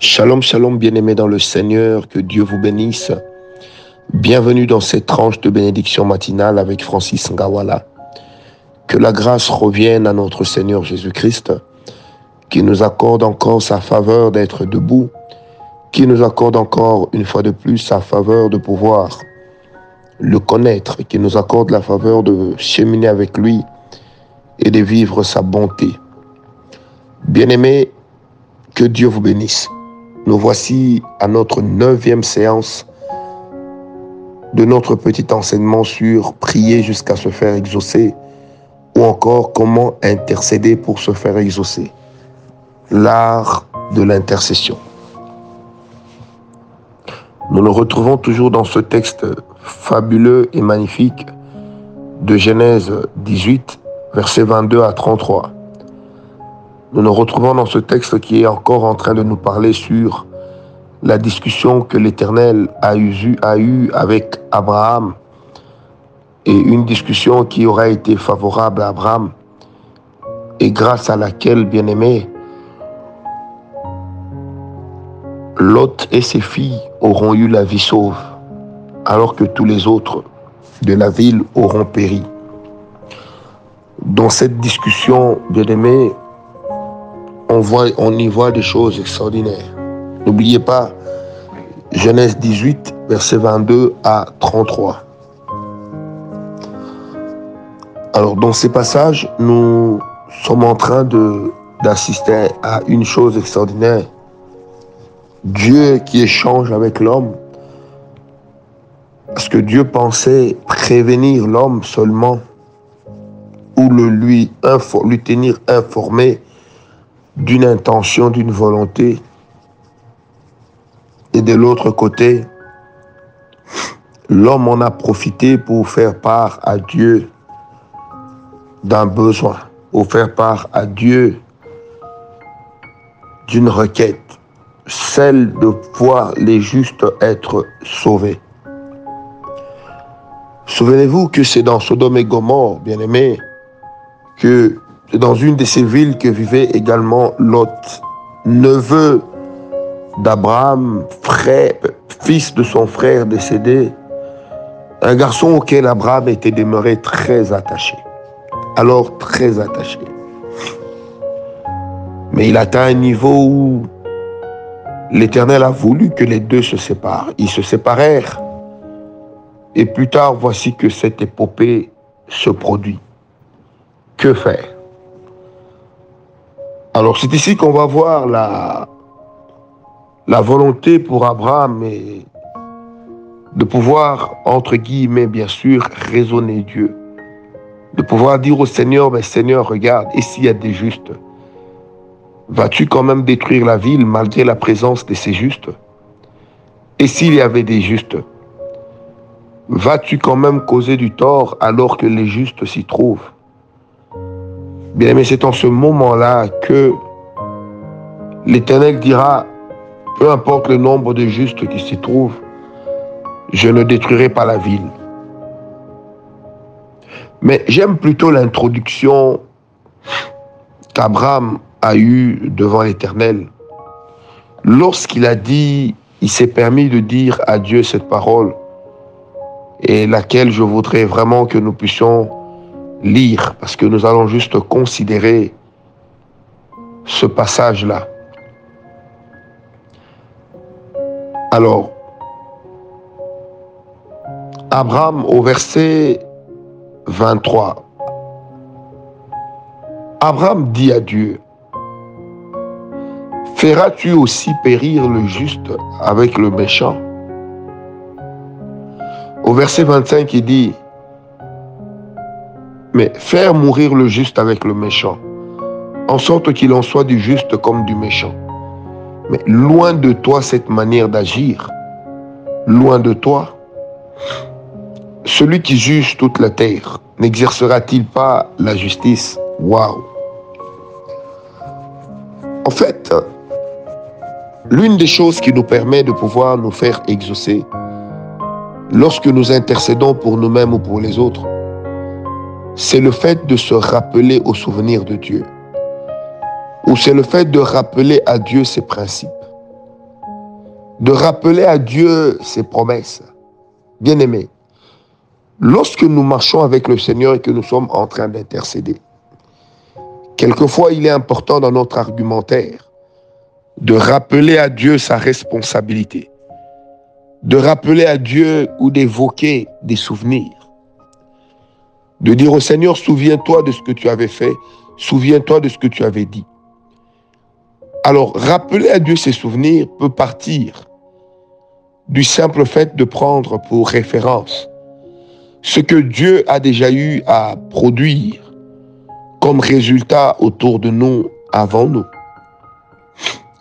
Shalom, shalom, bien-aimés dans le Seigneur, que Dieu vous bénisse. Bienvenue dans cette tranche de bénédiction matinale avec Francis Ngawala. Que la grâce revienne à notre Seigneur Jésus-Christ, qui nous accorde encore sa faveur d'être debout, qui nous accorde encore une fois de plus sa faveur de pouvoir le connaître, qui nous accorde la faveur de cheminer avec lui et de vivre sa bonté. Bien-aimés, que Dieu vous bénisse. Nous voici à notre neuvième séance de notre petit enseignement sur prier jusqu'à se faire exaucer ou encore comment intercéder pour se faire exaucer. L'art de l'intercession. Nous nous retrouvons toujours dans ce texte fabuleux et magnifique de Genèse 18, versets 22 à 33. Nous nous retrouvons dans ce texte qui est encore en train de nous parler sur la discussion que l'Éternel a eue avec Abraham et une discussion qui aura été favorable à Abraham et grâce à laquelle, bien aimé, Lot et ses filles auront eu la vie sauve, alors que tous les autres de la ville auront péri. Dans cette discussion, bien aimé, on, y voit des choses extraordinaires. N'oubliez pas Genèse 18, verset 22 à 33. Alors, dans ces passages, nous sommes en train d'assister à une chose extraordinaire. Dieu qui échange avec l'homme. Parce que Dieu pensait prévenir l'homme seulement ou le lui tenir informé d'une intention, d'une volonté. Et de l'autre côté, l'homme en a profité pour faire part à Dieu d'un besoin, pour faire part à Dieu d'une requête, celle de voir les justes être sauvés. Souvenez-vous que c'est dans Sodome et Gomorre, bien aimé, que dans une de ces villes que vivait également Lot, neveu d'Abraham, fils de son frère décédé, un garçon auquel Abraham était demeuré très attaché. Alors très attaché. Mais il atteint un niveau où l'Éternel a voulu que les deux se séparent. Ils se séparèrent. Et plus tard, voici que cette épopée se produit. Que faire? Alors c'est ici qu'on va voir la, la volonté pour Abraham et de pouvoir, entre guillemets, bien sûr, raisonner Dieu. De pouvoir dire au Seigneur, mais Seigneur, regarde, et s'il y a des justes, vas-tu quand même détruire la ville malgré la présence de ces justes? Et s'il y avait des justes, vas-tu quand même causer du tort alors que les justes s'y trouvent? Bien aimé, c'est en ce moment-là que l'Éternel dira, peu importe le nombre de justes qui s'y trouvent, je ne détruirai pas la ville. Mais j'aime plutôt l'introduction qu'Abraham a eue devant l'Éternel. Lorsqu'il a dit, il s'est permis de dire à Dieu cette parole, et laquelle je voudrais vraiment que nous puissions lire, parce que nous allons juste considérer ce passage-là. Alors, Abraham au verset 23, Abraham dit à Dieu, Feras-tu aussi périr le juste avec le méchant? Au verset 25, il dit, mais faire mourir le juste avec le méchant, en sorte qu'il en soit du juste comme du méchant. Mais loin de toi cette manière d'agir, loin de toi, celui qui juge toute la terre, n'exercera-t-il pas la justice? Waouh. En fait, l'une des choses qui nous permet de pouvoir nous faire exaucer, lorsque nous intercédons pour nous-mêmes ou pour les autres, c'est le fait de se rappeler au souvenir de Dieu. Ou c'est le fait de rappeler à Dieu ses principes. de rappeler à Dieu ses promesses. Bien-aimés, lorsque nous marchons avec le Seigneur et que nous sommes en train d'intercéder, quelquefois il est important dans notre argumentaire de rappeler à Dieu sa responsabilité, de rappeler à Dieu ou d'évoquer des souvenirs, de dire au Seigneur, souviens-toi de ce que tu avais fait, souviens-toi de ce que tu avais dit. Alors, rappeler à Dieu ses souvenirs peut partir du simple fait de prendre pour référence ce que Dieu a déjà eu à produire comme résultat autour de nous, avant nous.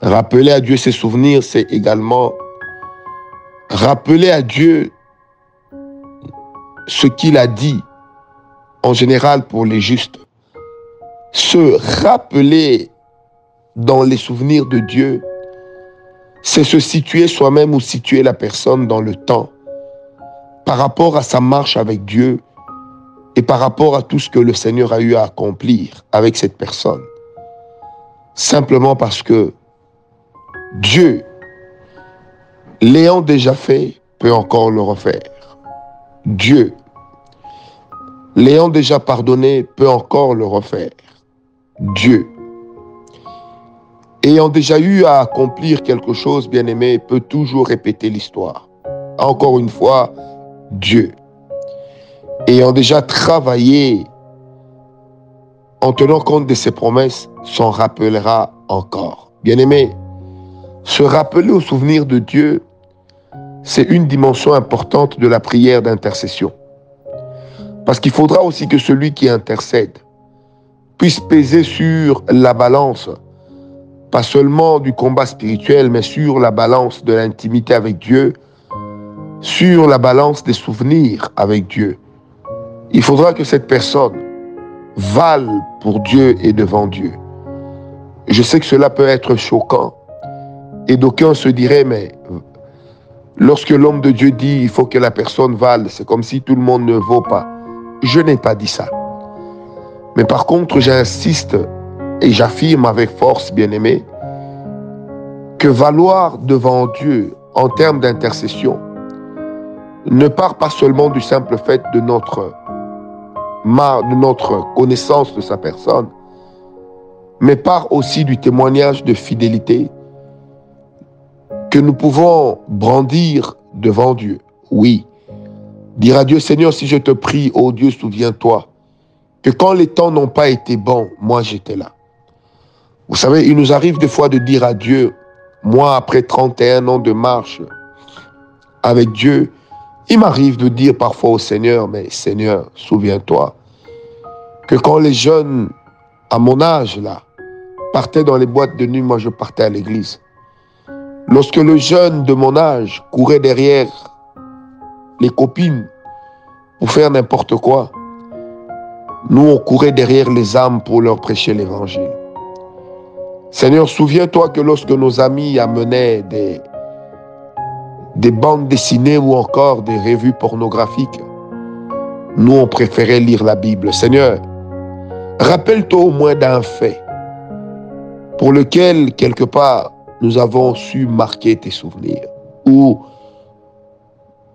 Rappeler à Dieu ses souvenirs, c'est également rappeler à Dieu ce qu'il a dit en général pour les justes. Se rappeler dans les souvenirs de Dieu, c'est se situer soi-même ou situer la personne dans le temps par rapport à sa marche avec Dieu et par rapport à tout ce que le Seigneur a eu à accomplir avec cette personne. Simplement parce que Dieu, l'ayant déjà fait, peut encore le refaire. Dieu, l'ayant déjà pardonné, peut encore le refaire. Dieu, ayant déjà eu à accomplir quelque chose, bien aimé, peut toujours répéter l'histoire. Encore une fois, Dieu. Ayant déjà travaillé en tenant compte de ses promesses, s'en rappellera encore. Bien aimé, se rappeler au souvenir de Dieu, c'est une dimension importante de la prière d'intercession. Parce qu'il faudra aussi que celui qui intercède puisse peser sur la balance pas seulement du combat spirituel, mais sur la balance de l'intimité avec Dieu, sur la balance des souvenirs avec Dieu. Il faudra que cette personne vale pour Dieu et devant Dieu. Je sais que cela peut être choquant. Et d'aucuns se diraient, mais lorsque l'homme de Dieu dit il faut que la personne vale, c'est comme si tout le monde ne vaut pas. Je n'ai pas dit ça. Mais par contre, j'insiste et j'affirme avec force, bien-aimé, que valoir devant Dieu en termes d'intercession ne part pas seulement du simple fait de notre, de notre connaissance de sa personne, mais part aussi du témoignage de fidélité que nous pouvons brandir devant Dieu. Oui, dire à Dieu, Seigneur, si je te prie, ô Dieu, souviens-toi que quand les temps n'ont pas été bons, moi j'étais là. Vous savez, il nous arrive des fois de dire à Dieu, moi après 31 ans de marche avec Dieu, il m'arrive de dire parfois au Seigneur, mais Seigneur, souviens-toi que quand les jeunes à mon âge là partaient dans les boîtes de nuit, moi je partais à l'église. Lorsque le jeune de mon âge courait derrière les copines pour faire n'importe quoi, nous on courait derrière les âmes pour leur prêcher l'évangile. Seigneur, souviens-toi que lorsque nos amis amenaient des, des bandes dessinées ou encore des revues pornographiques, nous, on préférait lire la Bible. Seigneur, rappelle-toi au moins d'un fait pour lequel, quelque part, nous avons su marquer tes souvenirs ou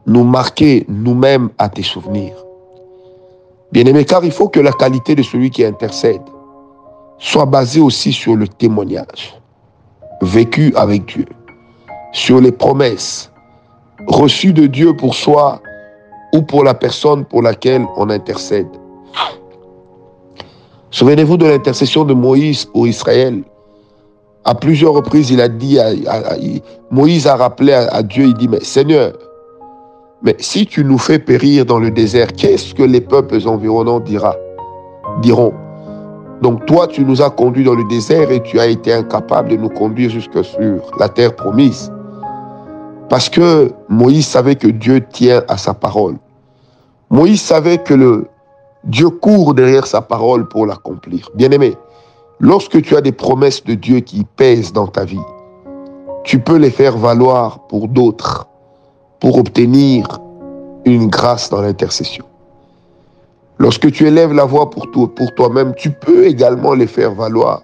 nous marquer nous-mêmes à tes souvenirs. Bien-aimé, car il faut que la qualité de celui qui intercède soit basé aussi sur le témoignage vécu avec Dieu, sur les promesses reçues de Dieu pour soi ou pour la personne pour laquelle on intercède. Souvenez-vous de l'intercession de Moïse pour Israël. À plusieurs reprises, il a dit, Moïse a rappelé à, Dieu, il dit, mais Seigneur, mais si tu nous fais périr dans le désert, qu'est-ce que les peuples environnants diront? Donc toi, tu nous as conduits dans le désert et tu as été incapable de nous conduire jusque sur la terre promise. Parce que Moïse savait que Dieu tient à sa parole. Moïse savait que le Dieu court derrière sa parole pour l'accomplir. Bien-aimé, lorsque tu as des promesses de Dieu qui pèsent dans ta vie, tu peux les faire valoir pour d'autres, pour obtenir une grâce dans l'intercession. Lorsque tu élèves la voix pour, toi, pour toi-même, tu peux également les faire valoir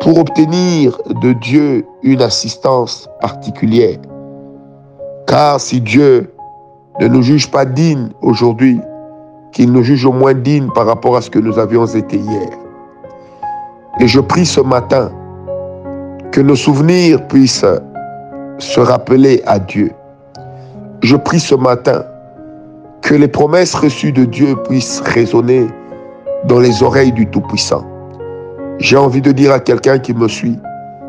pour obtenir de Dieu une assistance particulière. Car si Dieu ne nous juge pas dignes aujourd'hui, qu'il nous juge au moins dignes par rapport à ce que nous avions été hier. Et je prie ce matin que nos souvenirs puissent se rappeler à Dieu. Je prie ce matin que les promesses reçues de Dieu puissent résonner dans les oreilles du Tout-Puissant. J'ai envie de dire à quelqu'un qui me suit,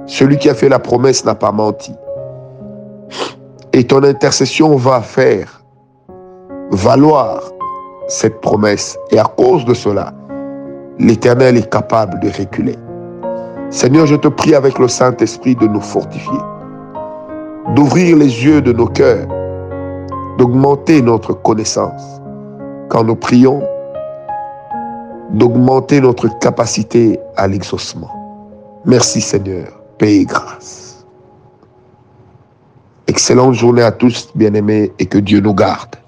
celui qui a fait la promesse n'a pas menti. Et ton intercession va faire valoir cette promesse. Et à cause de cela, l'Éternel est capable de reculer. Seigneur, je te prie avec le Saint-Esprit de nous fortifier, d'ouvrir les yeux de nos cœurs, d'augmenter notre connaissance. Quand nous prions, d'augmenter notre capacité à l'exaucement. Merci Seigneur, paix et grâce. Excellente journée à tous, bien-aimés, et que Dieu nous garde.